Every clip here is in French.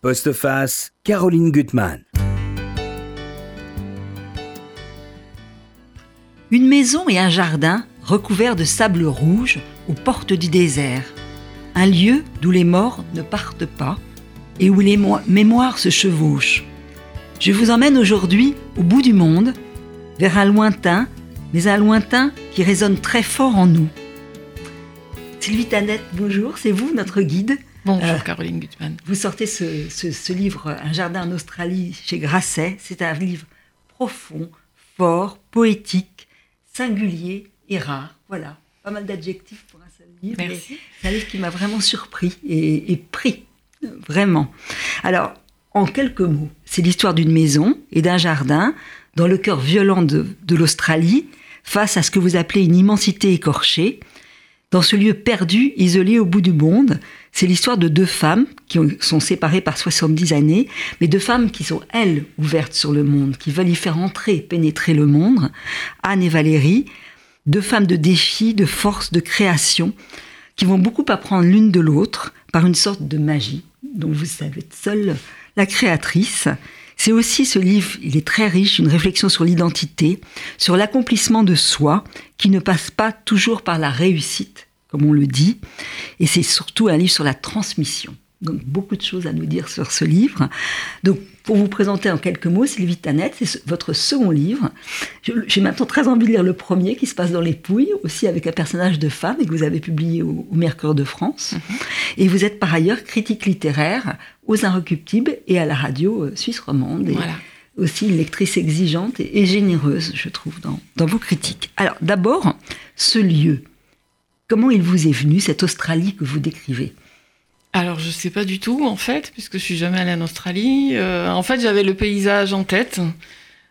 Postface, Caroline Gutmann. Une maison et un jardin recouverts de sable rouge aux portes du désert. Un lieu d'où les morts ne partent pas et où les mémoires se chevauchent. Je vous emmène aujourd'hui au bout du monde, vers un lointain, mais un lointain qui résonne très fort en nous. Sylvie Tanette, bonjour, c'est vous notre guide. Bonjour euh, Caroline Gutmann. Vous sortez ce, ce, livre, Un jardin en Australie, chez Grasset. C'est un livre profond, fort, poétique, singulier et rare. Voilà, pas mal d'adjectifs pour un seul livre. Merci. C'est un livre qui m'a vraiment surpris et, pris, vraiment. Alors, en quelques mots, c'est l'histoire d'une maison et d'un jardin dans le cœur violent de, de l'Australie, face à ce que vous appelez une immensité écorchée. Dans ce lieu perdu, isolé au bout du monde, c'est l'histoire de deux femmes qui sont séparées par 70 années, mais deux femmes qui sont, elles, ouvertes sur le monde, qui veulent y faire entrer, pénétrer le monde. Anne et Valérie, deux femmes de défi, de force, de création, qui vont beaucoup apprendre l'une de l'autre par une sorte de magie dont vous savez seule la créatrice. C'est aussi ce livre, il est très riche, une réflexion sur l'identité, sur l'accomplissement de soi, qui ne passe pas toujours par la réussite, comme on le dit, et c'est surtout un livre sur la transmission. Donc beaucoup de choses à nous dire sur ce livre. Donc pour vous présenter en quelques mots, Sylvie Tanette, c'est votre second livre. J'ai maintenant très envie de lire le premier qui se passe dans les Pouilles, aussi avec un personnage de femme et que vous avez publié au, Mercure de France. Mhm. Et vous êtes par ailleurs critique littéraire aux Inrecuptibles et à la radio euh, suisse romande. Et aussi une lectrice exigeante et, généreuse, je trouve, dans, dans vos critiques. Alors d'abord, ce lieu. Comment il vous est venu, cette Australie que vous décrivez? Alors je sais pas du tout en fait, puisque je suis jamais allée en Australie. Euh, en fait, j'avais le paysage en tête.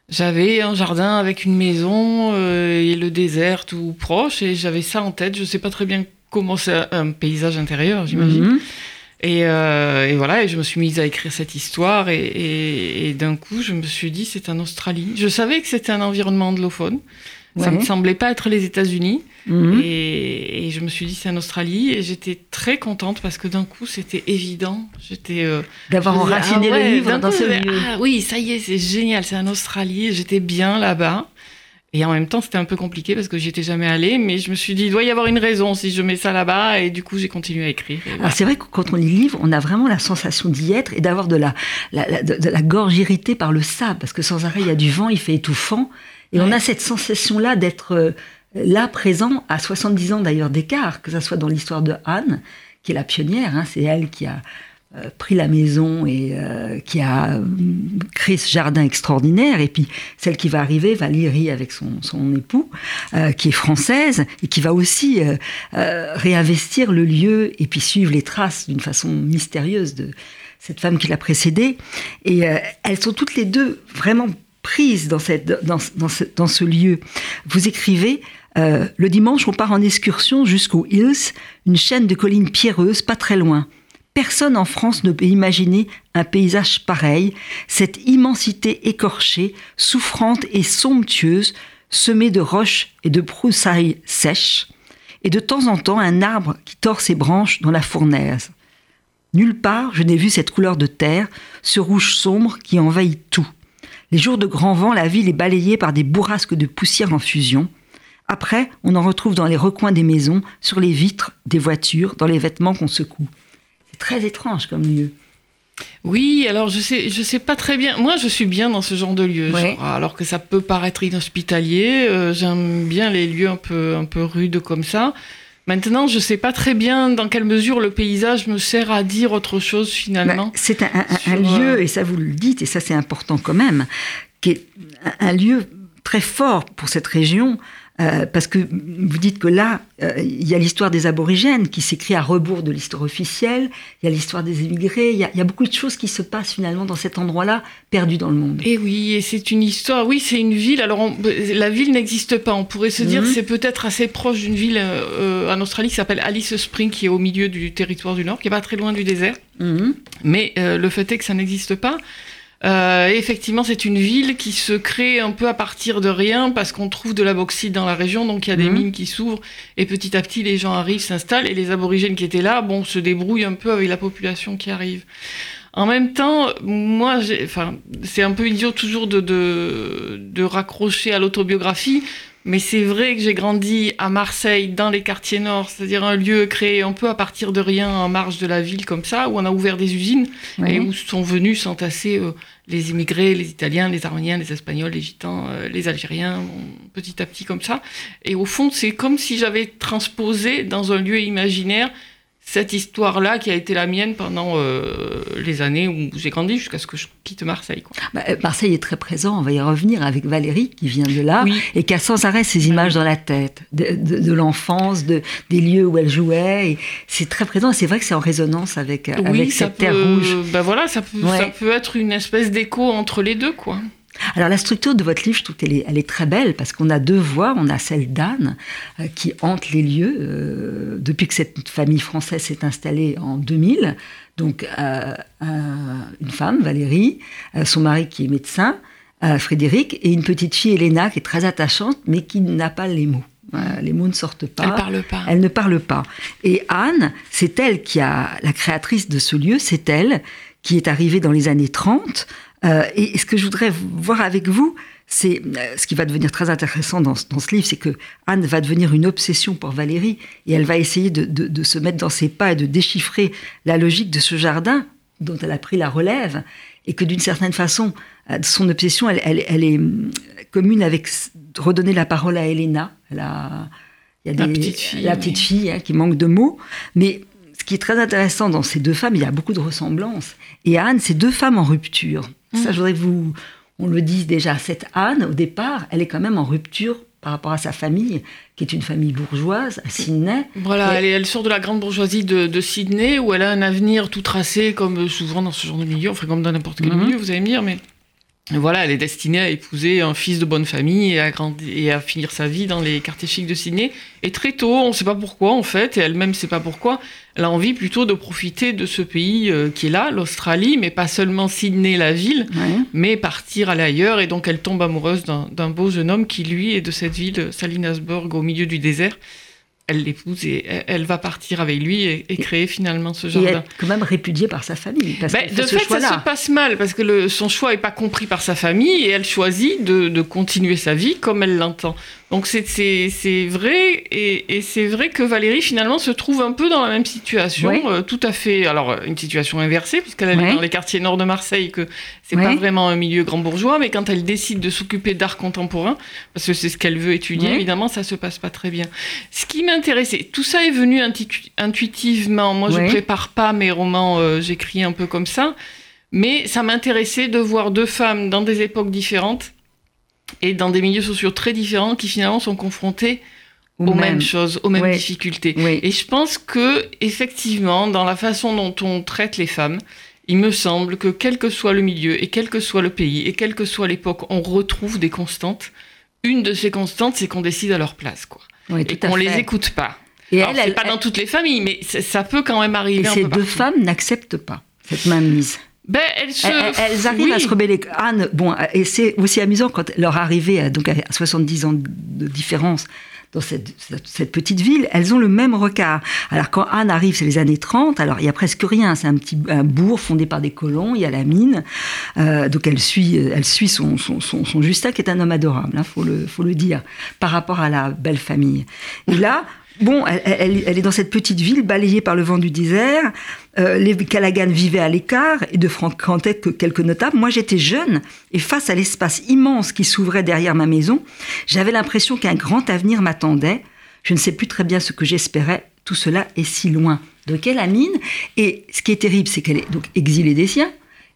J'avais un jardin avec une maison euh, et le désert tout proche, et j'avais ça en tête. Je sais pas très bien comment c'est un paysage intérieur, j'imagine. Mhm. Euh, et, voilà, et je me suis mise à écrire cette histoire, et, et d'un coup, je me suis dit, c'est en Australie. Je savais que c'était un environnement anglophone. Ça me semblait pas être les États-Unis. Mhm. Et, je me suis dit, c'est en Australie. Et j'étais très contente parce que d'un coup, c'était évident. J'étais. Euh, D'avoir enraciné ah le livre dans ce lieu. Ah, oui, ça y est, c'est génial. C'est en Australie. J'étais bien là-bas. Et en même temps, c'était un peu compliqué parce que j'y étais jamais allée, mais je me suis dit, il doit y avoir une raison si je mets ça là-bas, et du coup, j'ai continué à écrire. Alors, c'est vrai que quand on lit le livre, on a vraiment la sensation d'y être et d'avoir de la, de la gorge irritée par le sable, parce que sans arrêt, il y a du vent, il fait étouffant. Et on a cette sensation-là d'être euh, là présent à 70 ans d'ailleurs d'écart, que ce soit dans l'histoire de Anne, qui est la pionnière, hein, c'est elle qui a pris la maison et euh, qui a créé ce jardin extraordinaire, et puis celle qui va arriver, Valérie avec son, son époux, qui est française, et qui va aussi réinvestir le lieu et puis suivre les traces d'une façon mystérieuse de cette femme qui l'a précédée. Et elles sont toutes les deux vraiment prise dans, cette, dans, ce, dans ce, lieu. Vous écrivez euh, Le dimanche, on part en excursion jusqu'aux Hills, une chaîne de collines pierreuses pas très loin. Personne en France ne peut imaginer un paysage pareil, cette immensité écorchée, souffrante et somptueuse, semée de roches et de broussailles sèches, et de temps en temps un arbre qui tord ses branches dans la fournaise. Nulle part je n'ai vu cette couleur de terre, ce rouge sombre qui envahit tout. Les jours de grand vent, la ville est balayée par des bourrasques de poussière en fusion. Après, on en retrouve dans les recoins des maisons, sur les vitres des voitures, dans les vêtements qu'on secoue. Très étrange comme lieu. Oui, alors je sais, je sais pas très bien. Moi, je suis bien dans ce genre de lieu, alors que ça peut paraître inhospitalier. Euh, j'aime bien les lieux un peu, un peu rudes comme ça. Maintenant, je ne sais pas très bien dans quelle mesure le paysage me sert à dire autre chose finalement. Bah, c'est un, lieu, euh, et ça vous le dites, et ça c'est important quand même, qui est un lieu très fort pour cette région, euh, parce que vous dites que là, euh, il y a l'histoire des aborigènes qui s'écrit à rebours de l'histoire officielle, il y a l'histoire des émigrés, il y, a, beaucoup de choses qui se passent finalement dans cet endroit-là, perdu dans le monde. Et oui, et c'est une histoire, oui, c'est une ville, alors la ville n'existe pas, on pourrait se dire mhm. c'est peut-être assez proche d'une ville euh, en Australie qui s'appelle Alice Spring, qui est au milieu du territoire du Nord, qui est pas très loin du désert, mhm. mais le fait est que ça n'existe pas. Euh, effectivement, c'est une ville qui se crée un peu à partir de rien parce qu'on trouve de la bauxite dans la région, donc il y a des mhm. mines qui s'ouvrent et petit à petit les gens arrivent, s'installent et les aborigènes qui étaient là, bon, se débrouillent un peu avec la population qui arrive. En même temps, moi, enfin, c'est un peu idiot toujours de, de, de raccrocher à l'autobiographie, mais c'est vrai que j'ai grandi à Marseille, dans les quartiers nord, c'est-à-dire un lieu créé un peu à partir de rien en marge de la ville comme ça, où on a ouvert des usines et où sont venus s'entasser euh, les immigrés, les Italiens, les Arméniens, les Espagnols, les Gitans, euh, les Algériens, petit à petit comme ça. Et au fond, c'est comme si j'avais transposé dans un lieu imaginaire cette histoire-là qui a été la mienne pendant euh, les années où j'ai grandi jusqu'à ce que je quitte Marseille. Bah, euh, Marseille est très présent, on va y revenir avec Valérie qui vient de là et qui a sans arrêt ces images dans la tête de, l'enfance, de, des lieux où elle jouait. C'est très présent c'est vrai que c'est en résonance avec, avec cette terre rouge. Ben voilà, ça peut, ça peut être une espèce d'écho entre les deux. quoi. Alors la structure de votre livre, je trouve qu'elle est, elle est très belle parce qu'on a deux voix. On a celle d'Anne euh, qui hante les lieux euh, depuis que cette famille française s'est installée en 2000. Donc euh, une femme, Valérie, son mari qui est médecin, Frédéric, et une petite fille, Elena, qui est très attachante mais qui n'a pas les mots. les mots ne sortent pas. Elle parle pas. Elle ne parle pas. Et Anne, c'est elle qui a la créatrice de ce lieu. C'est elle qui est arrivée dans les années 30 euh, et, ce que je voudrais voir avec vous, c'est euh, ce qui va devenir très intéressant dans, ce livre, c'est que Anne va devenir une obsession pour Valérie et elle va essayer de, se mettre dans ses pas et de déchiffrer la logique de ce jardin dont elle a pris la relève et que d'une certaine façon, euh, son obsession, elle, est commune avec redonner la parole à Elena. La, il y a la petite fille, la petite fille hein, qui manque de mots, mais ce qui est très intéressant dans ces deux femmes, il y a beaucoup de ressemblances. Et Anne, c'est deux femmes en rupture. Ça, je voudrais que vous, on le dise déjà. Cette Anne, au départ, elle est quand même en rupture par rapport à sa famille, qui est une famille bourgeoise à Sydney. Voilà, elle, elle, sort de la grande bourgeoisie de, Sydney, où elle a un avenir tout tracé, comme souvent dans ce genre de milieu, enfin comme dans n'importe quel mhm. milieu, vous allez me dire, mais voilà, elle est destinée à épouser un fils de bonne famille et à, grandir, et à finir sa vie dans les quartiers chics de Sydney. Et très tôt, on ne sait pas pourquoi en fait, et elle-même ne sait pas pourquoi, elle a envie plutôt de profiter de ce pays euh, qui est là, l'Australie, mais pas seulement Sydney, la ville, mais partir aller ailleurs. Et donc elle tombe amoureuse d'un beau jeune homme qui, lui, est de cette ville, Salinasburg, au milieu du désert elle l'épouse et elle va partir avec lui et, créer finalement ce jardin. Et être quand même répudiée par sa famille. Parce ben, de fait, ça se passe mal parce que le, son choix n'est pas compris par sa famille et elle choisit de, de continuer sa vie comme elle l'entend. Donc c'est vrai, et, c'est vrai que Valérie finalement se trouve un peu dans la même situation, euh, tout à fait, alors une situation inversée, puisqu'elle est dans les quartiers nord de Marseille, que c'est pas vraiment un milieu grand bourgeois, mais quand elle décide de s'occuper d'art contemporain, parce que c'est ce qu'elle veut étudier, évidemment, ça se passe pas très bien. Ce qui m'intéressait, tout ça est venu intuitivement, moi je prépare pas mes romans, euh, j'écris un peu comme ça, mais ça m'intéressait de voir deux femmes dans des époques différentes et dans des milieux sociaux très différents qui finalement sont confrontés aux, mêmes choses, aux mêmes difficultés. Et je pense que effectivement, dans la façon dont on traite les femmes, il me semble que quel que soit le milieu et quel que soit le pays et quelle que soit l'époque, on retrouve des constantes. Une de ces constantes, c'est qu'on décide à leur place, quoi. et qu'on les écoute pas. Et Alors, elle, pas dans toutes les familles, mais ça peut quand même arriver. Et ces deux femmes n'acceptent pas cette mainmise. Ben, elles, se... elles, arrivent à se rebeller. Anne, bon, et c'est aussi amusant quand leur arrivée, donc à 70 ans de différence, dans cette, cette, petite ville, elles ont le même regard. Alors quand Anne arrive, c'est les années 30, alors il y a presque rien, c'est un petit un bourg fondé par des colons, il y a la mine, euh, donc elle suit, elle suit son, son, son, son, Justin qui est un homme adorable, il hein, faut, le, faut le dire, par rapport à la belle famille. Et là, Bon, elle, est dans cette petite ville balayée par le vent du désert. Euh, les Callaghan vivaient à l'écart et de fréquentaient que quelques notables. Moi, j'étais jeune et face à l'espace immense qui s'ouvrait derrière ma maison, j'avais l'impression qu'un grand avenir m'attendait. Je ne sais plus très bien ce que j'espérais. Tout cela est si loin. De quelle amine Et ce qui est terrible, c'est qu'elle est donc exilée des siens.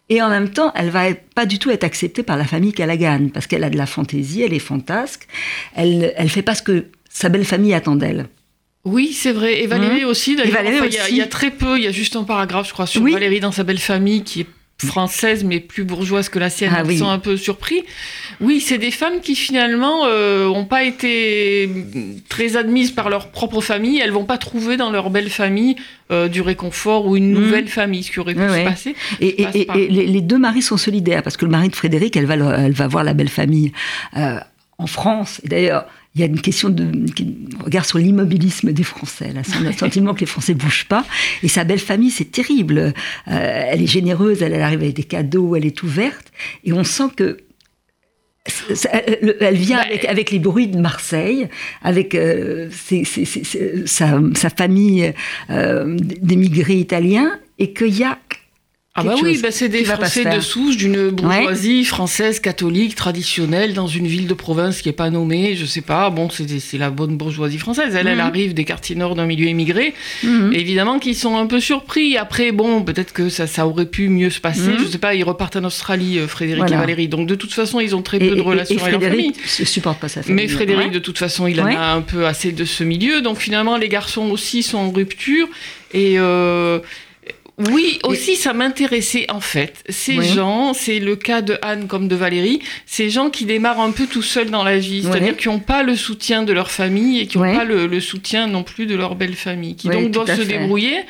Et en même temps, elle va pas du tout être acceptée par la famille Callaghan parce qu'elle a de la fantaisie, elle est fantasque. Elle, elle fait pas ce que sa belle famille attend d'elle. Oui, c'est vrai. Et Valérie mmh. aussi, d'ailleurs. Il, y, a très peu, il y a juste un paragraphe, je crois, sur Valérie dans sa belle famille qui est française mais plus bourgeoise que la sienne, ah, sont un peu surpris. Oui, c'est des femmes qui finalement n'ont euh, pas été très admises par leur propre famille. Elles vont pas trouver dans leur belle famille euh, du réconfort ou une mmh. nouvelle famille, ce qui aurait pu se passer. Et, les, deux maris sont solidaires parce que le mari de Frédéric, elle va, elle va voir la belle famille. Euh, en France. Et d'ailleurs, il y a une question de regard sur l'immobilisme des Français. Là, c'est un sentiment que les Français bougent pas. Et sa belle famille, c'est terrible. Euh, elle est généreuse, elle, arrive avec des cadeaux, elle est ouverte, et on sent que elle vient bah, avec, les bruits de Marseille, avec euh, sa, famille euh, d'émigrés italiens, et qu'il y a ah bah oui, bah c'est des Français de souche d'une bourgeoisie française catholique traditionnelle dans une ville de province qui est pas nommée, je sais pas. Bon, c'est la bonne bourgeoisie française. Elle, elle mhm. arrive des quartiers nord d'un milieu immigré. Mhm. Évidemment qu'ils sont un peu surpris. Après, bon, peut-être que ça, ça aurait pu mieux se passer. Mhm. Je sais pas. Ils repartent en Australie, euh, Frédéric et Valérie. Donc de toute façon, ils ont très peu de relations avec leur famille. supporte pas sa famille. Mais Frédéric, de toute façon, il en a un peu assez de ce milieu. Donc finalement, les garçons aussi sont en rupture et euh, oui, aussi, ça m'intéressait en fait. Ces gens, c'est le cas de Anne comme de Valérie, ces gens qui démarrent un peu tout seuls dans la vie, c'est-à-dire qui n'ont pas le soutien de leur famille et qui n'ont pas le, soutien non plus de leur belle famille, qui donc doivent se débrouiller.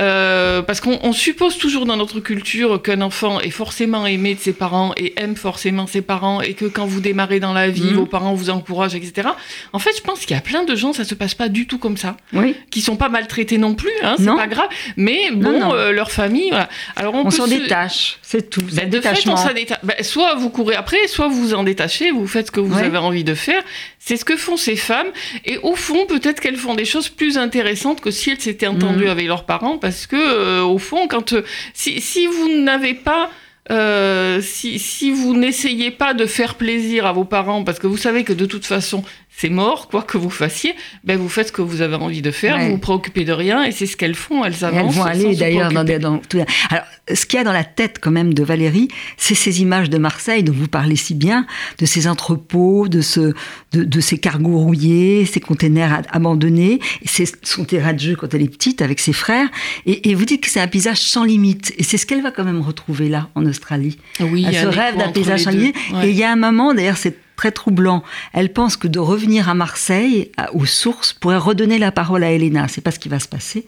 Euh, parce qu'on suppose toujours dans notre culture qu'un enfant est forcément aimé de ses parents et aime forcément ses parents et que quand vous démarrez dans la vie, mhm. vos parents vous encouragent, etc. En fait, je pense qu'il y a plein de gens, ça se passe pas du tout comme ça, oui. qui sont pas maltraités non plus, hein, c'est pas grave, mais bon, euh, leur famille, voilà. Alors on, s'en détache, c'est tout. Ben, de fait, on s'en détache. Ben, soit vous courez après, soit vous vous en détachez, vous faites ce que vous avez envie de faire. C'est ce que font ces femmes, et au fond, peut-être qu'elles font des choses plus intéressantes que si elles s'étaient entendues mhm. avec leurs parents, parce que euh, au fond, quand euh, si, vous n'avez pas euh, si, vous n'essayez pas de faire plaisir à vos parents, parce que vous savez que de toute façon, c'est mort, quoi que vous fassiez, ben vous faites ce que vous avez envie de faire, vous vous préoccupez de rien, et c'est ce qu'elles font, elles avancent. elles vont aller d'ailleurs dans, dans tout. Alors, ce qu'il y a dans la tête quand même de Valérie, c'est ces images de Marseille dont vous parlez si bien, de ces entrepôts, de, ce, de, ces cargos rouillés, ces containers abandonnés, c'est son terrain de jeu quand elle est petite avec ses frères, et, vous dites que c'est un paysage sans limite, et c'est ce qu'elle va quand même retrouver là en Australie. Oui, elle se rêve d'un paysage sans limite, et il y a un moment, d'ailleurs, c'est très troublant. Elle pense que de revenir à Marseille, aux sources, pourrait redonner la parole à Elena. C'est pas ce qui va se passer.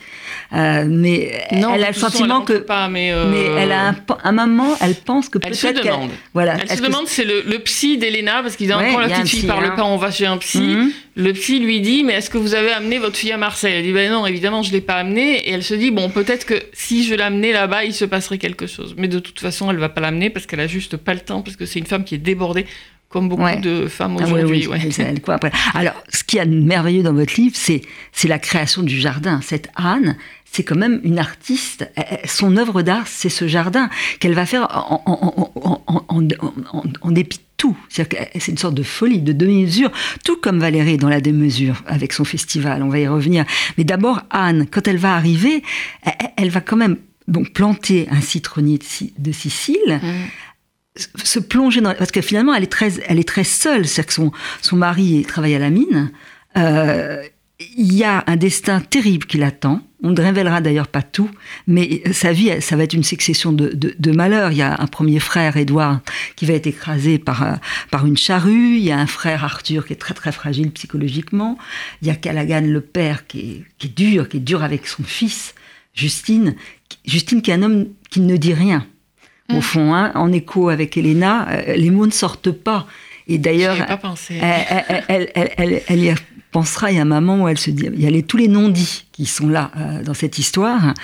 Euh, mais elle a le sentiment que. Pas, mais, euh, mais, elle a un, moment, elle pense que peut-être. Elle se demande. Voilà. Elle se demande, c'est le, psy d'Elena, parce qu'il ouais, quand la petite fille parle hein. pas, on va chez un psy. Mhm. Le psy lui dit, mais est-ce que vous avez amené votre fille à Marseille? Elle dit, ben non, évidemment, je l'ai pas amenée. Et elle se dit, bon, peut-être que si je l'amenais là-bas, il se passerait quelque chose. Mais de toute façon, elle va pas l'amener parce qu'elle a juste pas le temps, parce que c'est une femme qui est débordée comme beaucoup de femmes ah aujourd'hui. Alors, ce qui est merveilleux dans votre livre, c'est c'est la création du jardin. Cette Anne, c'est quand même une artiste. Son œuvre d'art, c'est ce jardin qu'elle va faire en, dépit de tout. C'est une sorte de folie, de demi-mesure, tout comme Valérie dans la démesure avec son festival. On va y revenir. Mais d'abord, Anne, quand elle va arriver, elle, va quand même donc planter un citronnier de, Sicile. Mmh se plonger dans parce que finalement elle est très elle est très seule c'est que son son mari travaille à la mine euh, il y a un destin terrible qui l'attend. On ne révélera d'ailleurs pas tout mais sa vie ça va être une succession de, de, malheurs. Il y a un premier frère Édouard qui va être écrasé par euh, par une charrue. Il y a un frère Arthur qui est très très fragile psychologiquement. Il y a Callaghan le père qui est, qui est dur qui est dur avec son fils Justine Justine qui est un homme qui ne dit rien au mm. fond, hein, en écho avec Elena, euh, les mots ne sortent pas. Et d'ailleurs, elle, elle, elle, y pensera. Il y a un moment où elle se dit, il y a les, tous les non-dits qui sont là euh, dans cette histoire.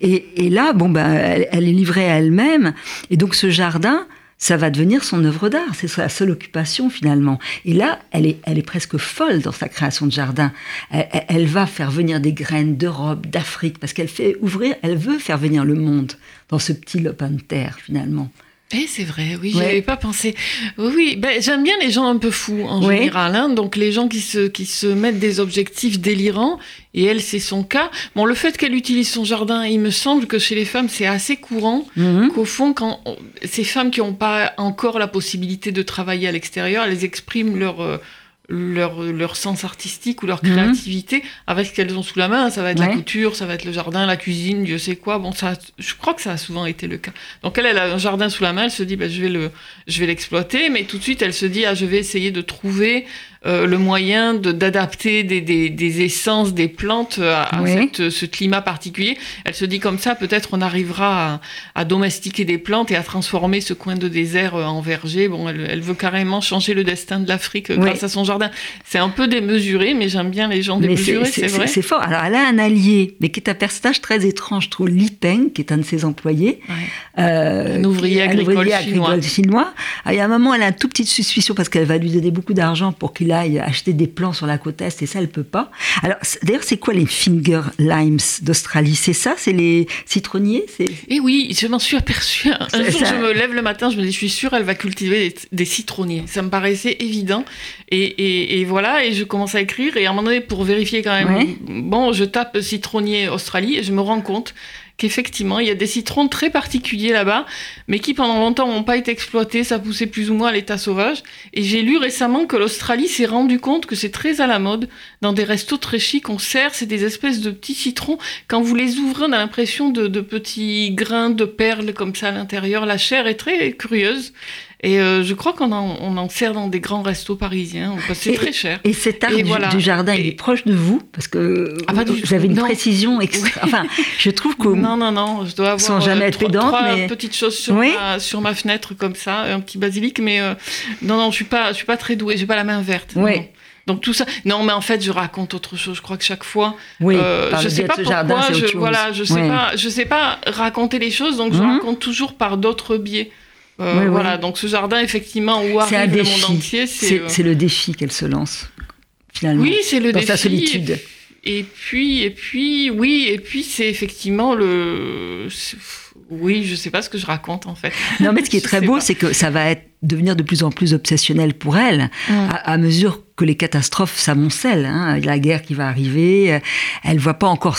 Et, et là, bon, ben, elle, est livrée à elle-même. Et donc, ce jardin, ça va devenir son œuvre d'art. C'est sa seule occupation finalement. Et là, elle est, elle est presque folle dans sa création de jardin. Elle, elle va faire venir des graines d'Europe, d'Afrique, parce qu'elle fait ouvrir, elle veut faire venir le monde dans ce petit lopin de terre finalement. Eh, c'est vrai, oui, j'avais pas pensé. Oui, ben, j'aime bien les gens un peu fous en général, hein, donc les gens qui se, qui se mettent des objectifs délirants, et elle, c'est son cas. Bon, le fait qu'elle utilise son jardin, il me semble que chez les femmes, c'est assez courant, mhm. qu'au fond, quand ces femmes qui n'ont pas encore la possibilité de travailler à l'extérieur, elles expriment leur... Leur, leur sens artistique ou leur mhm. créativité avec ce qu'elles ont sous la main. Ça va être la couture, ça va être le jardin, la cuisine, Dieu sait quoi. Bon, ça, je crois que ça a souvent été le cas. Donc elle, elle a un jardin sous la main, elle se dit, bah, je vais le, je vais l'exploiter, mais tout de suite, elle se dit, ah, je vais essayer de trouver euh, le moyen d'adapter des, des, des, essences, des plantes à, Oui. cette- ce climat particulier. Elle se dit comme ça, peut-être on arrivera à, à domestiquer des plantes et à transformer ce coin de désert euh, en verger. Bon, elle, elle veut carrément changer le destin de l'Afrique euh, Oui. grâce à son jardin. C'est un peu démesuré, mais j'aime bien les gens Mais démesurés, c'est vrai. c'est fort. Alors, elle a un allié, mais qui est un personnage très étrange, je trouve. Li Peng, qui est un de ses employés. Ouais. Euh, Un ouvrier agricole ouvrier chinois. agricole chinois. Ah, Il y a un moment, elle a une toute petite suspicion parce qu'elle va lui donner beaucoup d'argent pour qu'il aille acheter des plants sur la côte Est, et ça, elle peut pas. Alors, d'ailleurs, c'est quoi les finger limes d'Australie? C'est ça? C'est les citronniers? C'est Et oui, je m'en suis aperçue. Un Ça- jour, ça- je me lève le matin, je me dis, je suis sûre, elle va cultiver des, des citronniers. Ça me paraissait évident. Et, et- et voilà, et je commence à écrire. Et à un moment donné, pour vérifier quand même, Ouais. bon, je tape citronnier Australie et je me rends compte qu'effectivement, il y a des citrons très particuliers là-bas, mais qui pendant longtemps n'ont pas été exploités. Ça poussait plus ou moins à l'état sauvage. Et j'ai lu récemment que l'Australie s'est rendu compte que c'est très à la mode. Dans des restos très chics, on sert, c'est des espèces de petits citrons quand vous les ouvrez, on a l'impression de, de petits grains de perles comme ça à l'intérieur. La chair est très curieuse. Et euh, je crois qu'on en, on en sert dans des grands restos parisiens. Enfin, C'est très cher. Et cet Et du, voilà. du jardin, il est proche de vous? Parce que Ah, tout. j'avais une Non. précision extra. Enfin, je trouve que. Non, non, non, je dois avoir Sans jamais euh, être pédante, trois mais- petites choses sur, Oui. ma, sur ma fenêtre comme ça, un petit basilic, mais euh, non, non, je suis pas, je suis pas très douée, j'ai pas la main verte. Oui. non. Donc tout ça, non, mais en fait, je raconte autre chose. Je crois que chaque fois, Oui, Euh, je sais pas pourquoi, jardin, je, voilà, je sais pas, je sais pas raconter les choses, donc je Mhm. raconte toujours par d'autres biais. Euh, voilà, donc ce jardin, effectivement, où arrive le défi. monde entier, c'est. Euh, c'est le défi qu'elle se lance, finalement. Oui, c'est le dans défi. sa solitude. Et puis, et puis, oui, et puis c'est effectivement le. Oui, je sais pas ce que je raconte en fait. Non, mais ce qui est très beau, c'est que ça va être, devenir de plus en plus obsessionnel pour elle, à, à mesure que les catastrophes s'amoncellent. Hein. La guerre qui va arriver, elle voit pas encore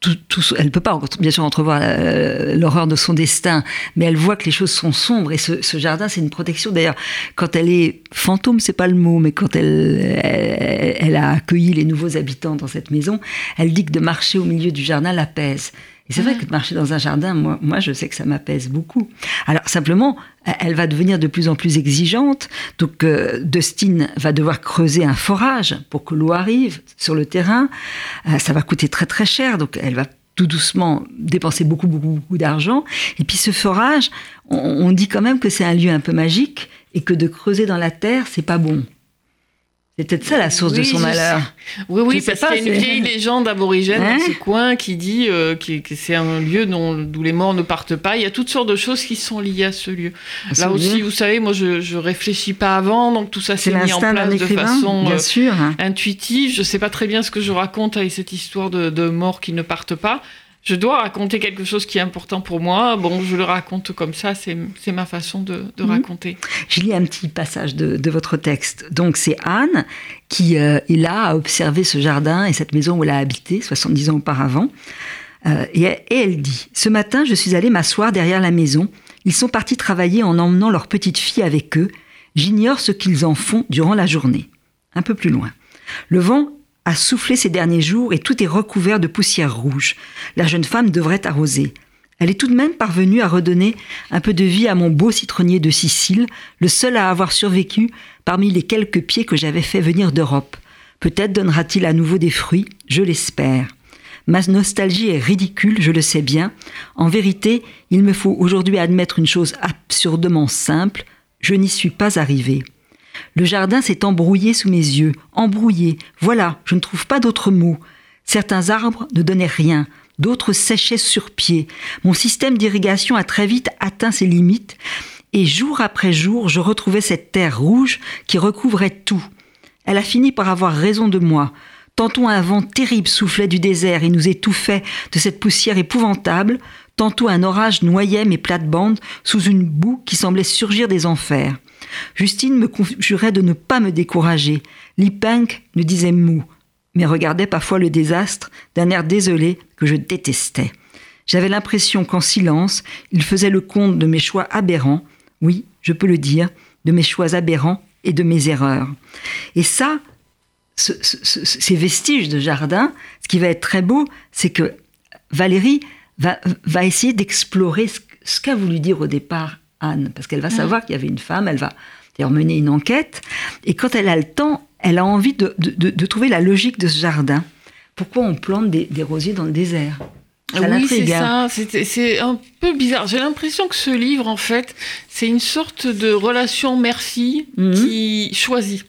tout, tout, elle peut pas bien sûr entrevoir euh, l'horreur de son destin, mais elle voit que les choses sont sombres et ce, ce jardin c'est une protection. D'ailleurs, quand elle est fantôme, c'est pas le mot, mais quand elle, elle, elle a accueilli les nouveaux habitants dans cette maison, elle dit que de marcher au milieu du jardin l'apaise. Et c'est vrai que de marcher dans un jardin, moi, moi, je sais que ça m'apaise beaucoup. Alors simplement, elle va devenir de plus en plus exigeante. Donc, euh, Dustin va devoir creuser un forage pour que l'eau arrive sur le terrain. Euh, ça va coûter très très cher. Donc, elle va tout doucement dépenser beaucoup beaucoup beaucoup d'argent. Et puis, ce forage, on, on dit quand même que c'est un lieu un peu magique et que de creuser dans la terre, c'est pas bon. C'est peut-être ça la source de son malheur. Oui, oui, parce qu'il y a une vieille légende aborigène Hein dans ce coin qui dit euh, que c'est un lieu dont, d'où les morts ne partent pas. Il y a toutes sortes de choses qui sont liées à ce lieu. À ce Là lieu. aussi, vous savez, moi, je, je réfléchis pas avant, donc tout ça C'est s'est mis en place de façon bien euh, sûr. intuitive. Je sais pas très bien ce que je raconte avec cette histoire de, de morts qui ne partent pas. Je dois raconter quelque chose qui est important pour moi. Bon, je le raconte comme ça, c'est ma façon de, de Mhm. raconter. Je lis un petit passage de, de votre texte. Donc c'est Anne qui euh, est là à observer ce jardin et cette maison où elle a habité 70 ans auparavant. Euh, et, elle- et elle dit, Ce matin, je suis allée m'asseoir derrière la maison. Ils sont partis travailler en emmenant leur petite fille avec eux. J'ignore ce qu'ils en font durant la journée. Un peu plus loin. Le vent a soufflé ces derniers jours et tout est recouvert de poussière rouge. La jeune femme devrait arroser. Elle est tout de même parvenue à redonner un peu de vie à mon beau citronnier de Sicile, le seul à avoir survécu parmi les quelques pieds que j'avais fait venir d'Europe. Peut-être donnera-t-il à nouveau des fruits, je l'espère. Ma nostalgie est ridicule, je le sais bien. En vérité, il me faut aujourd'hui admettre une chose absurdement simple, je n'y suis pas arrivé. Le jardin s'est embrouillé sous mes yeux, embrouillé, voilà, je ne trouve pas d'autre mot. Certains arbres ne donnaient rien, d'autres séchaient sur pied. Mon système d'irrigation a très vite atteint ses limites, et jour après jour, je retrouvais cette terre rouge qui recouvrait tout. Elle a fini par avoir raison de moi. Tantôt un vent terrible soufflait du désert et nous étouffait de cette poussière épouvantable, tantôt un orage noyait mes plates-bandes sous une boue qui semblait surgir des enfers. Justine me conjurait de ne pas me décourager. Lipink ne disait mou, mais regardait parfois le désastre d'un air désolé que je détestais. J'avais l'impression qu'en silence, il faisait le compte de mes choix aberrants, oui, je peux le dire, de mes choix aberrants et de mes erreurs. Et ça, ce- ce- ce- ces vestiges de jardin, ce qui va être très beau, c'est que Valérie va, essayer d'explorer ce qu'a voulu dire au départ Anne, parce qu'elle va savoir qu'il y avait une femme, elle va d'ailleurs mener une enquête, et quand elle a le temps, elle a envie de, de, de trouver la logique de ce jardin. Pourquoi on plante des, des rosiers dans le désert? Ça oui, c'est hein. ça. C'est un peu bizarre. J'ai l'impression que ce livre, en fait, c'est une sorte de relation mère-fille mhm. qui choisit.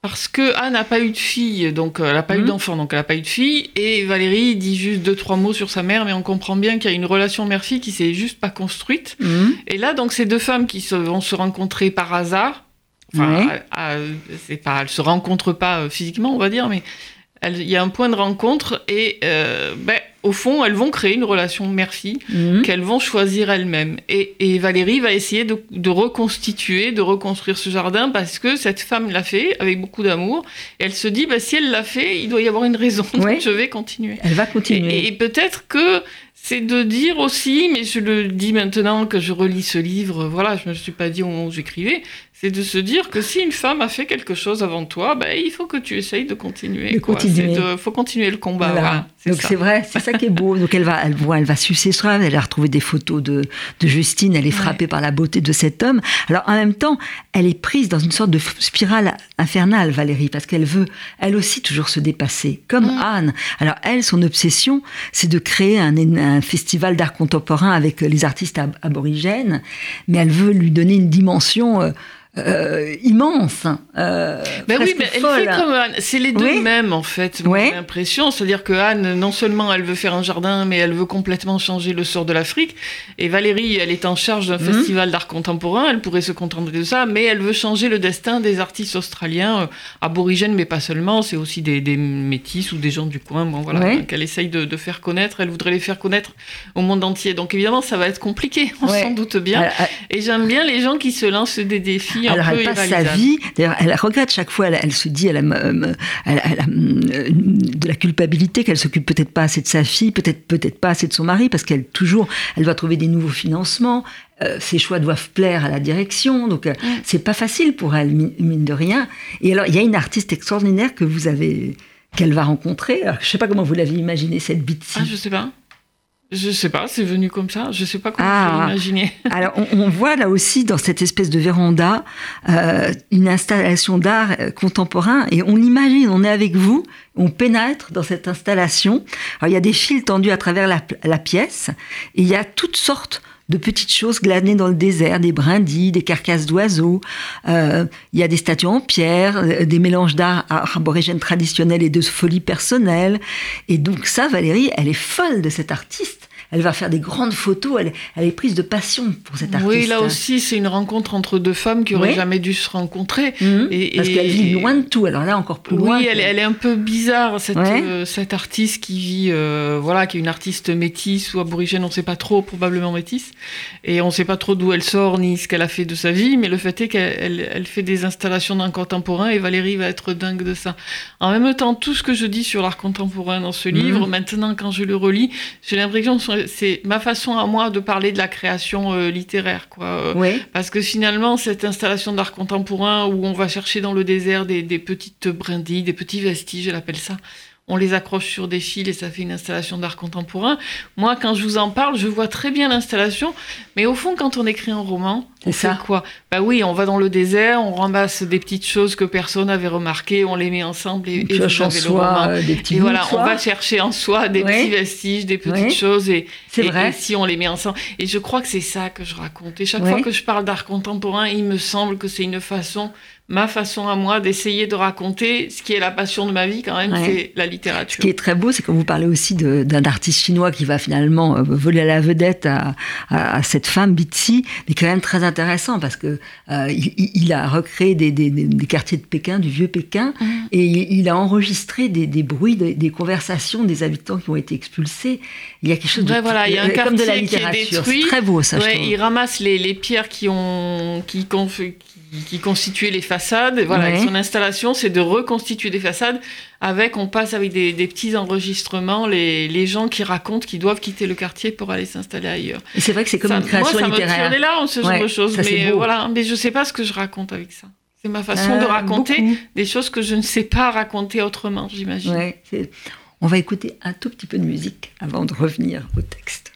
Parce que Anne n'a pas eu de fille, donc euh, elle n'a pas eu mhm. d'enfant, donc elle n'a pas eu de fille. Et Valérie dit juste deux, trois mots sur sa mère, mais on comprend bien qu'il y a une relation mère-fille qui s'est juste pas construite. Mhm. Et là, donc, ces deux femmes qui se, vont se rencontrer par hasard. Enfin, c'est pas, elles se rencontrent pas euh, physiquement, on va dire, mais il y a un point de rencontre et euh, ben, au fond, elles vont créer une relation mère-fille mhm. qu'elles vont choisir elles-mêmes. Et, Valérie va essayer de, reconstituer, de reconstruire ce jardin parce que cette femme l'a fait avec beaucoup d'amour. Et elle se dit, bah, si elle l'a fait, il doit y avoir une raison. Donc je vais continuer. Elle va continuer. et peut-être que c'est de dire aussi, mais je le dis maintenant que je relis ce livre, voilà, je ne me suis pas dit au moment où j'écrivais, c'est de se dire que si une femme a fait quelque chose avant toi, ben, il faut que tu essayes de continuer. De continuer. Il faut continuer le combat. Donc c'est vrai, c'est ça qui est beau. Donc elle va, elle, voit, elle va soins, elle a retrouvé des photos de, de Justine, elle est frappée par la beauté de cet homme. Alors en même temps, elle est prise dans une sorte de spirale infernale, Valérie, parce qu'elle veut, elle aussi, toujours se dépasser, comme mm. Anne. Alors elle, son obsession, c'est de créer un, un festival d'art contemporain avec les artistes aborigènes, mais elle veut lui donner une dimension... Euh, euh, immense. Euh, ben oui, mais elle fait comme Anne. C'est les deux mêmes, en fait, j'ai l'impression. C'est-à-dire que Anne, non seulement elle veut faire un jardin, mais elle veut complètement changer le sort de l'Afrique. Et Valérie, elle est en charge d'un mhm. festival d'art contemporain. Elle pourrait se contenter de ça, mais elle veut changer le destin des artistes australiens, euh, aborigènes, mais pas seulement. C'est aussi des, des, métis ou des gens du coin. Bon, voilà, qu'elle essaye de, de, faire connaître. Elle voudrait les faire connaître au monde entier. Donc évidemment, ça va être compliqué, on s'en doute bien. Et j'aime bien les gens qui se lancent des défis alors, elle passe sa vie. D'ailleurs, elle regrette chaque fois. Elle, se dit, elle a, euh, elle, a, euh, de la culpabilité qu'elle s'occupe peut-être pas assez de sa fille, peut-être peut-être pas assez de son mari, parce qu'elle toujours, elle doit trouver des nouveaux financements. Euh, ses choix doivent plaire à la direction, donc c'est pas facile pour elle, mine de rien. Et alors, il y a une artiste extraordinaire que vous avez, qu'elle va rencontrer. Alors, je sais pas comment vous l'avez imaginé cette Bitsy. Ah, je sais pas. Je sais pas, c'est venu comme ça. Je sais pas comment ah, l'imaginer. Alors, on, voit là aussi dans cette espèce de véranda euh, une installation d'art euh, contemporain et on l'imagine. On est avec vous, on pénètre dans cette installation. Alors, il y a des fils tendus à travers la, pièce et il y a toutes sortes de petites choses glanées dans le désert, des brindilles, des carcasses d'oiseaux. Euh, il y a des statues en pierre, euh, des mélanges d'art aborigènes traditionnels et de folie personnelle. Et donc ça, Valérie, elle est folle de cet artiste elle va faire des grandes photos. Elle, elle est prise de passion pour cet artiste. Oui, là aussi, c'est une rencontre entre deux femmes qui auraient jamais dû se rencontrer. Mhm. et, Parce qu'elle vit loin de tout. Alors là, encore plus loin. Oui, elle, elle, est un peu bizarre, cette, euh, cette artiste qui vit, euh, voilà, qui est une artiste métisse ou aborigène, on ne sait pas trop, probablement métisse. Et on ne sait pas trop d'où elle sort ni ce qu'elle a fait de sa vie. Mais le fait est qu'elle elle, fait des installations d'art contemporain et Valérie va être dingue de ça. En même temps, tout ce que je dis sur l'art contemporain dans ce livre, mhm. maintenant, quand je le relis, j'ai l'impression que c'est ma façon à moi de parler de la création euh, littéraire, quoi. Euh, parce que finalement, cette installation d'art contemporain où on va chercher dans le désert des, des petites brindilles, des petits vestiges, elle appelle ça, on les accroche sur des fils et ça fait une installation d'art contemporain. Moi, quand je vous en parle, je vois très bien l'installation, mais au fond, quand on écrit un roman, on fait quoi? Bah oui, on va dans le désert, on ramasse des petites choses que personne n'avait remarquées, on les met ensemble et, et vous avez le roman. Euh, des petits et voilà, on va chercher en soi des petits vestiges, des petites choses et, c'est vrai. si on les met ensemble. Et je crois que c'est ça que je raconte. Et chaque fois que je parle d'art contemporain, il me semble que c'est une façon ma façon à moi d'essayer de raconter ce qui est la passion de ma vie quand même, c'est la littérature. Ce qui est très beau, c'est que vous parlez aussi d'un artiste chinois qui va finalement euh, voler la vedette à, à, cette femme Bitsy, mais quand même très intéressant parce que euh, il, a recréé des, des, des, quartiers de Pékin, du vieux Pékin, mmh. et il, a enregistré des, bruits, des, conversations des habitants qui ont été expulsés. Il y a quelque chose de voilà, il y a un comme de la littérature. C'est très beau ça. Ouais, il ramasse les, les, pierres qui ont qui, qui qui constituait les façades. Voilà, son installation, c'est de reconstituer des façades avec, on passe avec des, petits enregistrements, les, les, gens qui racontent qu'ils doivent quitter le quartier pour aller s'installer ailleurs. Et c'est vrai que c'est comme une création moi, ça littéraire. Me là, ce genre de choses. mais voilà, mais je sais pas ce que je raconte avec ça. C'est ma façon de euh, raconter des choses que je ne sais pas raconter autrement, j'imagine. Ouais, on va écouter un tout petit peu de musique avant de revenir au texte.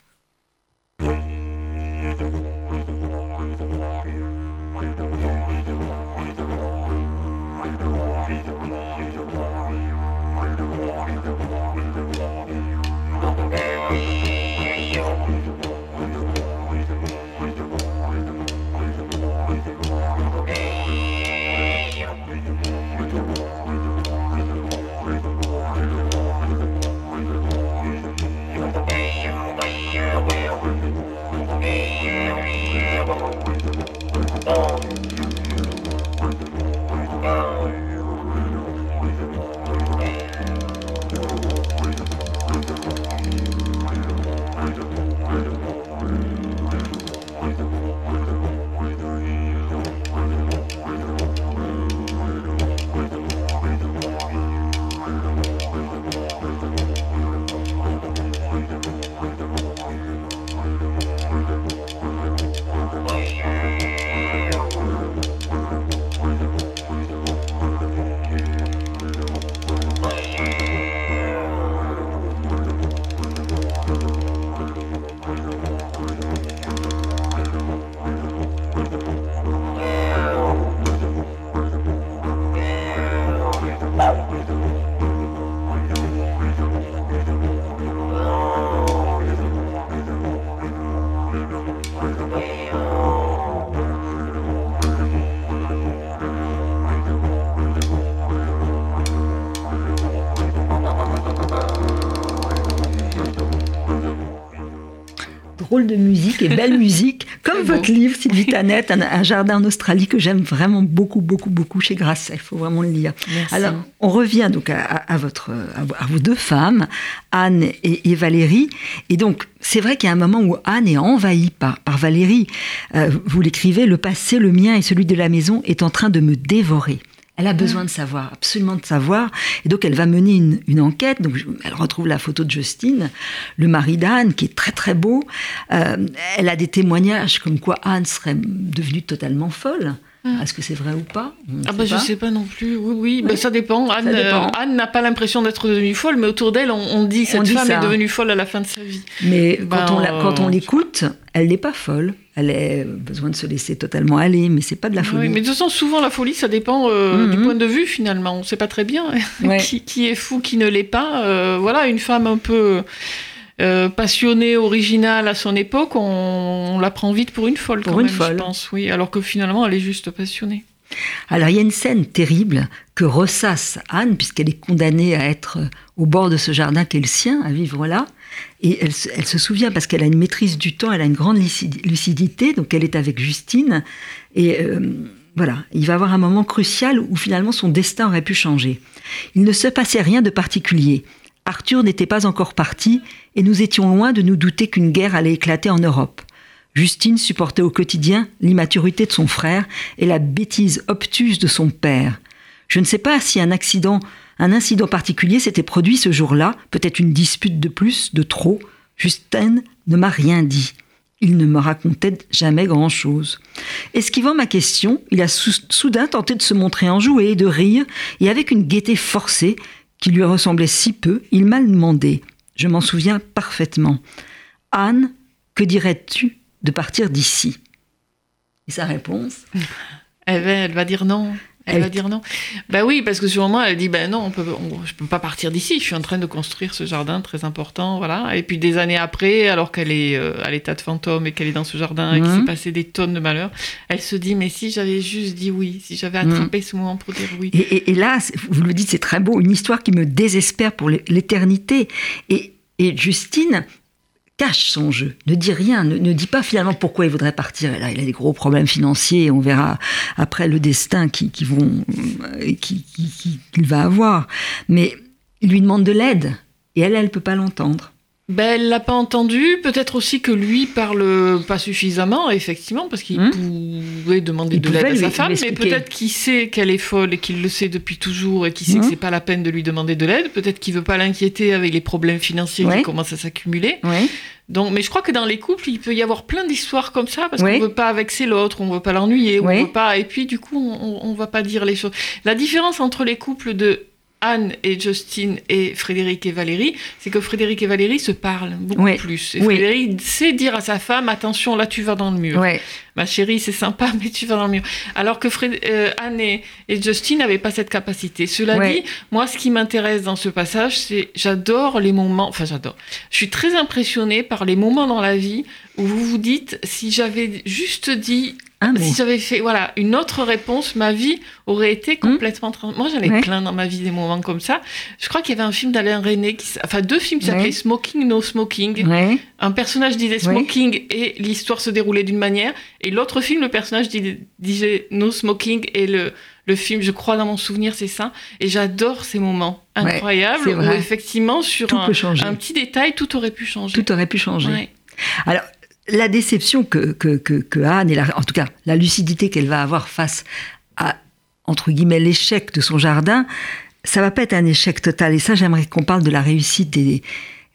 Drôle de musique et belle musique, comme votre livre, Sylvie Tanette, un, un jardin en Australie que j'aime vraiment beaucoup, beaucoup, beaucoup chez Grasset. Il faut vraiment le lire. Merci. Alors, on revient donc à, à- à votre, à, vo- à vos deux femmes, Anne et, et Valérie. Et donc, c'est vrai qu'il y a un moment où Anne est envahie par, par Valérie. Euh, vous l'écrivez, le passé, le mien et celui de la maison est en train de me dévorer. Elle a besoin de savoir, absolument de savoir. Et donc, elle va mener une, une enquête. Donc, elle retrouve la photo de Justine, le mari d'Anne, qui est très, très beau. Euh, elle a des témoignages comme quoi Anne serait devenue totalement folle. Est-ce que c'est vrai ou pas? On ne Ah bah je sais pas non plus. Oui, oui, bah ça dépend. Anne, euh, Anne n'a pas l'impression d'être devenue folle, mais autour d'elle, on, on dit cette On dit femme ça. est devenue folle à la fin de sa vie. Mais Ben, quand on, quand on euh, l'écoute, elle n'est pas folle. Elle a besoin de se laisser totalement aller, mais c'est pas de la folie. Oui, mais de toute façon, souvent, la folie, ça dépend euh, Mhm. du point de vue, finalement. On ne sait pas très bien Ouais. qui, qui est fou, qui ne l'est pas. Euh, voilà, une femme un peu euh, passionnée, originale à son époque, on, on la prend vite pour une folle, Pour quand une même, folle. je pense. Oui, alors que finalement, elle est juste passionnée. Alors il y a une scène terrible que ressasse Anne, puisqu'elle est condamnée à être au bord de ce jardin qui est le sien, à vivre là. Et elle, se- souvient, parce qu'elle a une maîtrise du temps, elle a une grande lucidi- lucidité, donc elle est avec Justine. Et euh, voilà, il va avoir un moment crucial où finalement son destin aurait pu changer. Il ne se passait rien de particulier. Arthur n'était pas encore parti, et nous étions loin de nous douter qu'une guerre allait éclater en Europe. Justine supportait au quotidien l'immaturité de son frère et la bêtise obtuse de son père. Je ne sais pas si un accident, un incident particulier s'était produit ce jour-là, peut-être une dispute de plus, de trop. Justin ne m'a rien dit. Il ne me racontait jamais grand-chose. Esquivant ma question, il a sou- soudain tenté de se montrer enjoué, de rire, et avec une gaieté forcée qui lui ressemblait si peu, il m'a demandé. Je m'en souviens parfaitement. Anne, que dirais-tu de partir d'ici? Et sa réponse? Elle va, elle va dire non. Elle, Elle- va dire non. Bah oui, parce que sur le moment, elle dit ben non, on peut, on- je peux pas partir d'ici. Je suis en train de construire ce jardin très important, voilà. Et puis des années après, alors qu'elle est euh, à l'état de fantôme et qu'elle est dans ce jardin et qu'il Mhm. s'est passé des tonnes de malheurs, elle se dit mais si j'avais juste dit oui, si j'avais attrapé ce moment pour dire oui. Et, et- et là, vous le dites, c'est très beau, une histoire qui me désespère pour l'é- l'éternité. Et, et Justine cache son jeu, ne dit rien, ne, ne dit pas finalement pourquoi il voudrait partir. Et là, il a des gros problèmes financiers, on verra après le destin qui, qui vont, euh, qui- qui- qui- qu'il va avoir. Mais il lui demande de l'aide, et elle, elle peut pas l'entendre. Ben, elle l'a pas entendu. Peut-être aussi que lui parle pas suffisamment, effectivement, parce qu'il Hmm. pouvait demander Il de l'aide à sa femme, mais peut-être qu'il sait qu'elle est folle et qu'il le sait depuis toujours et qu'il sait Hmm. que c'est pas la peine de lui demander de l'aide. Peut-être qu'il veut pas l'inquiéter avec les problèmes financiers Ouais. qui commencent à s'accumuler. Donc, mais je crois que dans les couples, il peut y avoir plein d'histoires comme ça parce Oui. qu'on veut pas vexer l'autre, on veut pas l'ennuyer, on veut pas. Et puis, du coup, on, on va pas dire les choses. La différence entre les couples de Anne et Justine et Frédéric et Valérie, c'est que Frédéric et Valérie se parlent beaucoup Oui. plus. Et Oui. Frédéric sait dire à sa femme attention, là tu vas dans le mur. Ma chérie, c'est sympa, mais tu vas dans le mur. Alors que Fred- euh, Anne et, et Justine n'avaient pas cette capacité. Cela Ouais. dit, moi, ce qui m'intéresse dans ce passage, c'est j'adore les moments. Enfin, j'adore. Je suis très impressionnée par les moments dans la vie où vous vous dites si j'avais juste dit. Si j'avais fait voilà une autre réponse, ma vie aurait été complètement. trans- Moi, j'en ai Ouais. plein dans ma vie des moments comme ça. Je crois qu'il y avait un film d'Alain René, qui, enfin deux films qui s'appelaient Ouais. Smoking No Smoking. Ouais. Un personnage disait smoking et l'histoire se déroulait d'une manière, Et l'autre film, le personnage disait no smoking et le, le film, je crois dans mon souvenir, c'est ça. Et j'adore ces moments incroyables où effectivement sur un, un, petit détail, tout aurait pu changer. Tout aurait pu changer. Alors la déception que, que, que, Anne, et en tout cas la lucidité qu'elle va avoir face à, entre guillemets, l'échec de son jardin, ça va pas être un échec total. Et ça, j'aimerais qu'on parle de la réussite des,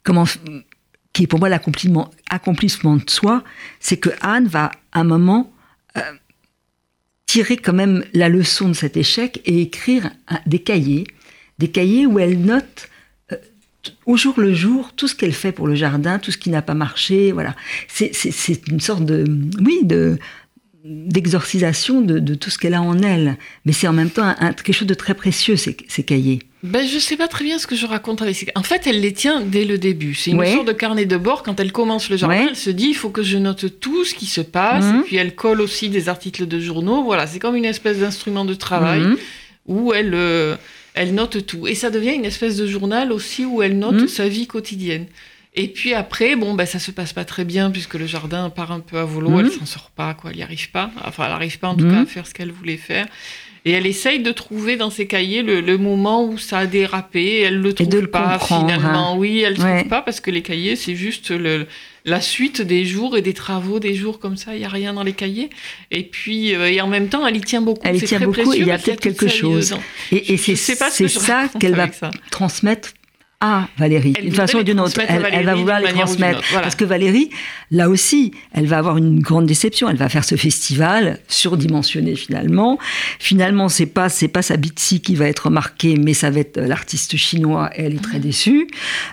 comment, qui est pour moi l'accomplissement accomplissement de soi, c'est que Anne va, à un moment, euh, tirer quand même la leçon de cet échec et écrire des cahiers, des cahiers où elle note au jour le jour tout ce qu'elle fait pour le jardin, tout ce qui n'a pas marché, voilà. C'est une sorte de, oui, de d'exorcisation de, tout ce qu'elle a en elle. Mais c'est en même temps quelque chose de très précieux, ces, cahiers. Ben, je sais pas très bien ce que je raconte avec En fait, elle les tient dès le début. C'est une sorte de carnet de bord. Quand elle commence le jardin, elle se dit, il faut que je note tout ce qui se passe. Mhm. Et puis elle colle aussi des articles de journaux. Voilà, c'est comme une espèce d'instrument de travail mhm. où elle... Euh, elle note tout. Et ça devient une espèce de journal aussi où elle note hmm. sa vie quotidienne. Et puis après, bon, ben, ça se passe pas très bien puisque le jardin part un peu à volo, Elle s'en sort pas, quoi, elle n'y arrive pas. Enfin, elle n'arrive pas en tout cas à faire ce qu'elle voulait faire. Et elle essaye de trouver dans ses cahiers le, moment où ça a dérapé. Elle le trouve de pas finalement. Hein. Oui, elle ne trouve pas parce que les cahiers, c'est juste le, la suite des jours et des travaux des jours comme ça. Il y a rien dans les cahiers. Et puis, euh, et en même temps, elle y tient beaucoup. Elle y tient beaucoup. il y a peut-être quelque chose. Et, et c'est ça qu'elle va transmettre à Valérie, d'une façon ou d'une autre. Elle, va vouloir les transmettre. Parce que Valérie, là aussi, elle va avoir une grande déception. Elle va faire ce festival surdimensionné finalement. Finalement, c'est pas c'est pas sa Bitsy qui va être marquée, mais ça va être l'artiste chinois. Et elle est très déçue.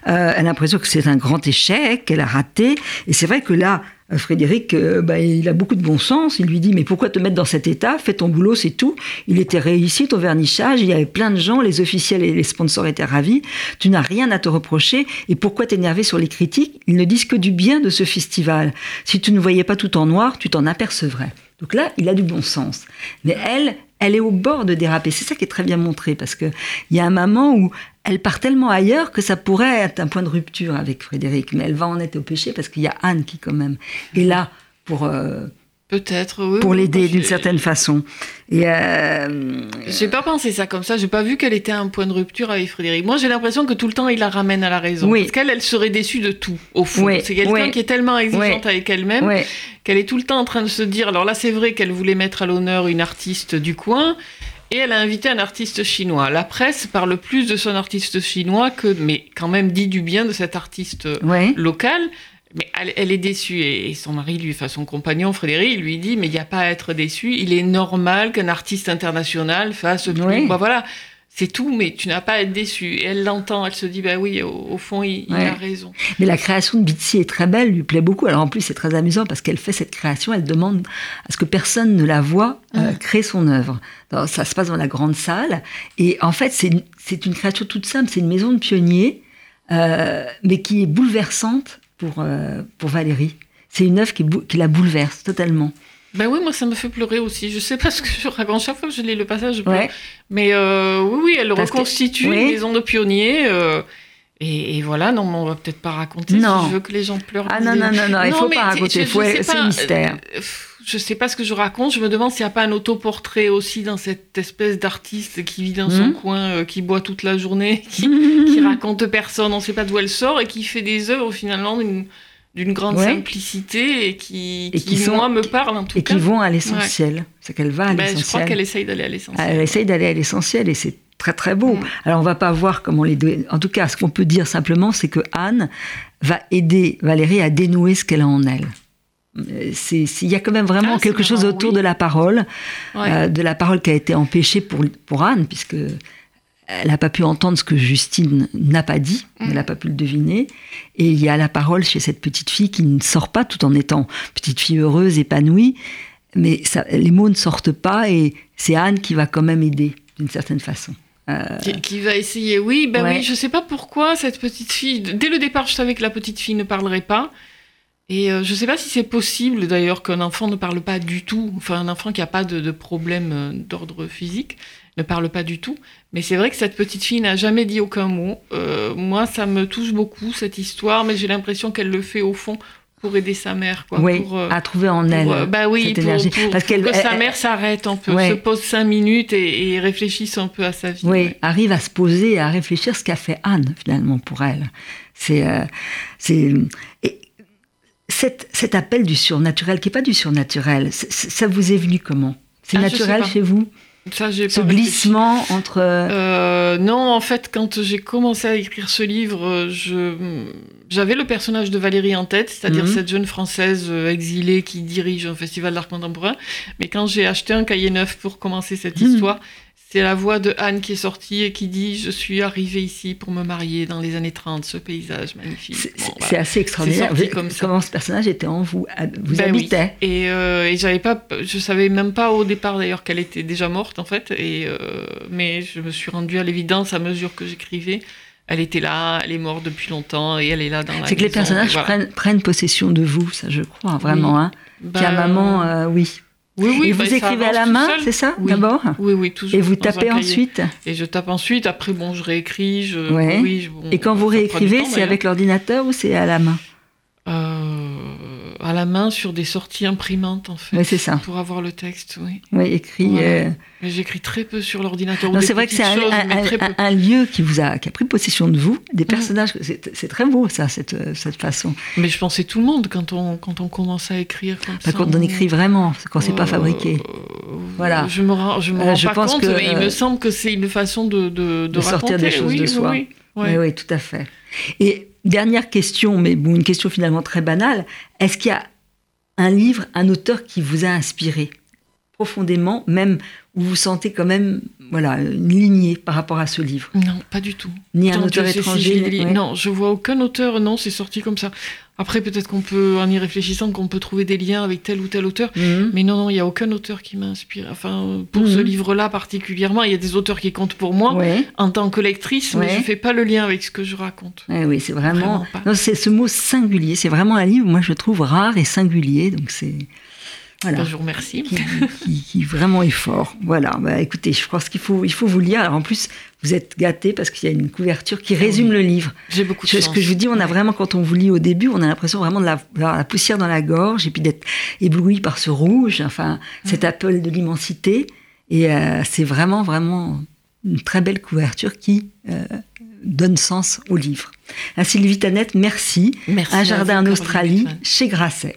Euh, elle a l'impression que c'est un grand échec, qu'elle a raté. Et c'est vrai que là, euh, Frédéric, euh, bah, il a beaucoup de bon sens. Il lui dit Mais pourquoi te mettre dans cet état? Fais ton boulot, c'est tout. Il était réussi, ton vernissage. Il y avait plein de gens, les officiels et les sponsors étaient ravis. Tu n'as rien à te reprocher. Et pourquoi t'énerver sur les critiques? Ils ne disent que du bien de ce festival. Si tu ne voyais pas tout en noir, tu t'en apercevrais. Donc là, il a du bon sens. Mais elle, elle est au bord de déraper. C'est ça qui est très bien montré parce qu'il y a un moment où elle part tellement ailleurs que ça pourrait être un point de rupture avec Frédéric. Mais elle va en être au péché parce qu'il y a Anne qui, quand même, est là pour. Euh, Peut-être, oui. Pour l'aider d'une certaine façon. Et euh... J'ai pas pensé ça comme ça. J'ai pas vu qu'elle était un point de rupture avec Frédéric. Moi, j'ai l'impression que tout le temps, il la ramène à la raison. Parce qu'elle, elle serait déçue de tout, au fond. c'est quelqu'un qui est tellement exigeante avec elle-même qu'elle est tout le temps en train de se dire. Alors là, c'est vrai qu'elle voulait mettre à l'honneur une artiste du coin. Et elle a invité un artiste chinois. La presse parle plus de son artiste chinois que, mais quand même dit du bien de cet artiste local. Mais elle, est déçue et, son mari, lui, enfin son compagnon Frédéric, lui dit mais il n'y a pas à être déçu. Il est normal qu'un artiste international fasse. Oui. Bah, voilà, c'est tout, mais tu n'as pas à être déçu. Et elle l'entend, elle se dit, bah oui, au, fond, il, a raison. Mais la création de Bitsy est très belle, lui plaît beaucoup. Alors en plus, c'est très amusant parce qu'elle fait cette création, elle demande à ce que personne ne la voit euh, créer son œuvre. ça se passe dans la grande salle. Et en fait, c'est une création toute simple, c'est une maison de pionnier, euh, mais qui est bouleversante pour, euh, pour Valérie. C'est une œuvre qui, qui la bouleverse totalement. Ben oui, moi ça me fait pleurer aussi. Je sais pas ce que je raconte. Chaque fois que je lis le passage, je pleure. Mais euh, oui, oui, elle reconstitue une maison de pionniers. Euh, et, voilà, non, on va peut-être pas raconter non. si je veux que les gens pleurent. Ah non, non, non, non, il faut pas raconter. C'est un mystère. Euh, je sais pas ce que je raconte. Je me demande s'il n'y a pas un autoportrait aussi dans cette espèce d'artiste qui vit dans son hmm. coin, qui boit toute la journée, qui, qui raconte personne, on ne sait pas d'où elle sort et qui fait des œuvres finalement d'une grande simplicité et qui, qui, moi, me parlent en tout et cas. Et qui vont à l'essentiel. C'est qu'elle va à l'essentiel. Je crois qu'elle essaye d'aller à l'essentiel. Elle essaye d'aller à l'essentiel et c'est très très beau. Mm. Alors on va pas voir comment les deux... En tout cas, ce qu'on peut dire simplement, c'est que Anne va aider Valérie à dénouer ce qu'elle a en elle. Euh, il y a quand même vraiment ah, quelque chose autour de la parole, euh, de la parole qui a été empêchée pour, pour Anne, puisque elle n'a pas pu entendre ce que Justine n'a pas dit, elle n'a pas pu le deviner. Et il y a la parole chez cette petite fille qui ne sort pas tout en étant petite fille heureuse, épanouie, mais ça, les mots ne sortent pas et c'est Anne qui va quand même aider d'une certaine façon. Euh, qui, va essayer, oui, ben oui, je sais pas pourquoi cette petite fille. Dès le départ, je savais que la petite fille ne parlerait pas. Et euh, je ne sais pas si c'est possible d'ailleurs qu'un enfant ne parle pas du tout, enfin un enfant qui n'a pas de, de problème euh, d'ordre physique ne parle pas du tout. Mais c'est vrai que cette petite fille n'a jamais dit aucun mot. Euh, moi, ça me touche beaucoup cette histoire, mais j'ai l'impression qu'elle le fait au fond pour aider sa mère, quoi. Oui, pour, à trouver en elle pour, bah oui, cette pour- énergie. Parce que sa mère s'arrête un peu, Ouais. se pose cinq minutes et, et réfléchisse un peu à sa vie. oui, ouais. arrive à se poser et à réfléchir ce qu'a fait Anne, finalement, pour elle. C'est. euh, c'est et cet, cet appel du surnaturel, qui n'est pas du surnaturel, ça vous est venu comment? C'est Ah, naturel chez vous? Ça, Ce réfléchi. glissement entre. Euh, non, en fait, quand j'ai commencé à écrire ce livre, euh, j'avais le personnage de Valérie en tête, c'est-à-dire Mhm. cette jeune française euh, exilée qui dirige un festival d'art contemporain. Mais quand j'ai acheté un cahier neuf pour commencer cette Mhm. histoire, c'est la voix de Anne qui est sortie et qui dit Je suis arrivée ici pour me marier dans les années 30, ce paysage magnifique. c'est Bon, voilà. assez extraordinaire. Vous- comme ça. Comment ce personnage était en vous Vous Ben oui. habitait Et, euh, et j'avais pas, je savais même pas au départ d'ailleurs qu'elle était déjà morte en fait. Et euh, mais je me suis rendue à l'évidence à mesure que j'écrivais. Elle était là, elle est morte depuis longtemps et elle est là dans la C'est que les personnages voilà. prennent, prennent possession de vous, ça je crois, vraiment. Hein. Bah, Qu'à maman, euh, oui. Oui, oui, et bah, vous ça écrivez à la main, c'est ça, Oui. d'abord Oui, oui, toujours. Et vous tapez ensuite Et je tape ensuite. Après, bon, je réécris. Je... Ouais. oui, je- bon, Et quand vous réécrivez, c'est avec l'ordinateur ou c'est à la main à la main sur des sorties imprimantes en fait. Oui, c'est ça. Pour avoir le texte, oui. Oui, écrit. Voilà. euh, j'écris très peu sur l'ordinateur. Non, c'est vrai que c'est un, un- lieu qui vous a, qui a pris possession de vous, Mm. des personnages. C'est c'est très beau, ça, cette, euh, cette façon. Mais je pensais tout le monde quand on, quand on commence à écrire comme ça. quand on écrit vraiment, quand c'est pas Euh, fabriqué. Voilà. Je me rends, je me Euh, rends je pas pense compte, que, mais il euh, me semble que c'est une façon de, de, de sortir des raconter, choses oui, de oui, soi. Oui, ouais. Oui, oui, tout à fait. Et dernière question, mais bon, une question finalement très banale. Est-ce qu'il y a un livre, un auteur qui vous a inspiré profondément, même où vous sentez quand même voilà, une lignée par rapport à ce livre? Non, pas du tout. Ni un Tant auteur étranger ni- ouais. Non, je vois aucun auteur, non, c'est sorti comme ça. Après, peut-être qu'on peut, en y réfléchissant, qu'on peut trouver des liens avec tel ou tel auteur. Mhm. Mais non, non, il n'y a aucun auteur qui m'a inspiré. Enfin, pour ce Mhm. livre-là particulièrement, il y a des auteurs qui comptent pour moi Ouais. en tant que lectrice, mais Ouais. je ne fais pas le lien avec ce que je raconte. Ouais, oui, c'est vraiment. Vraiment c'est ce mot singulier. C'est vraiment un livre, moi, je trouve rare et singulier. Donc, c'est. Voilà. Je vous remercie. qui, qui- qui vraiment est fort. Voilà, bah, écoutez, je pense qu'il faut, il faut vous lire. Alors en plus, vous êtes gâtés parce qu'il y a une couverture qui résume le livre. J'ai beaucoup de Je- chance. ce que je vous dis, on a vraiment, quand on vous lit au début, on a l'impression vraiment de la, la poussière dans la gorge et puis d'être ébloui par ce rouge, enfin, cet appel de l'immensité. Et euh, c'est vraiment, vraiment une très belle couverture qui euh, donne sens au livre. À Sylvie Tanette, merci. Merci Un jardin en Australie, chez Grasset.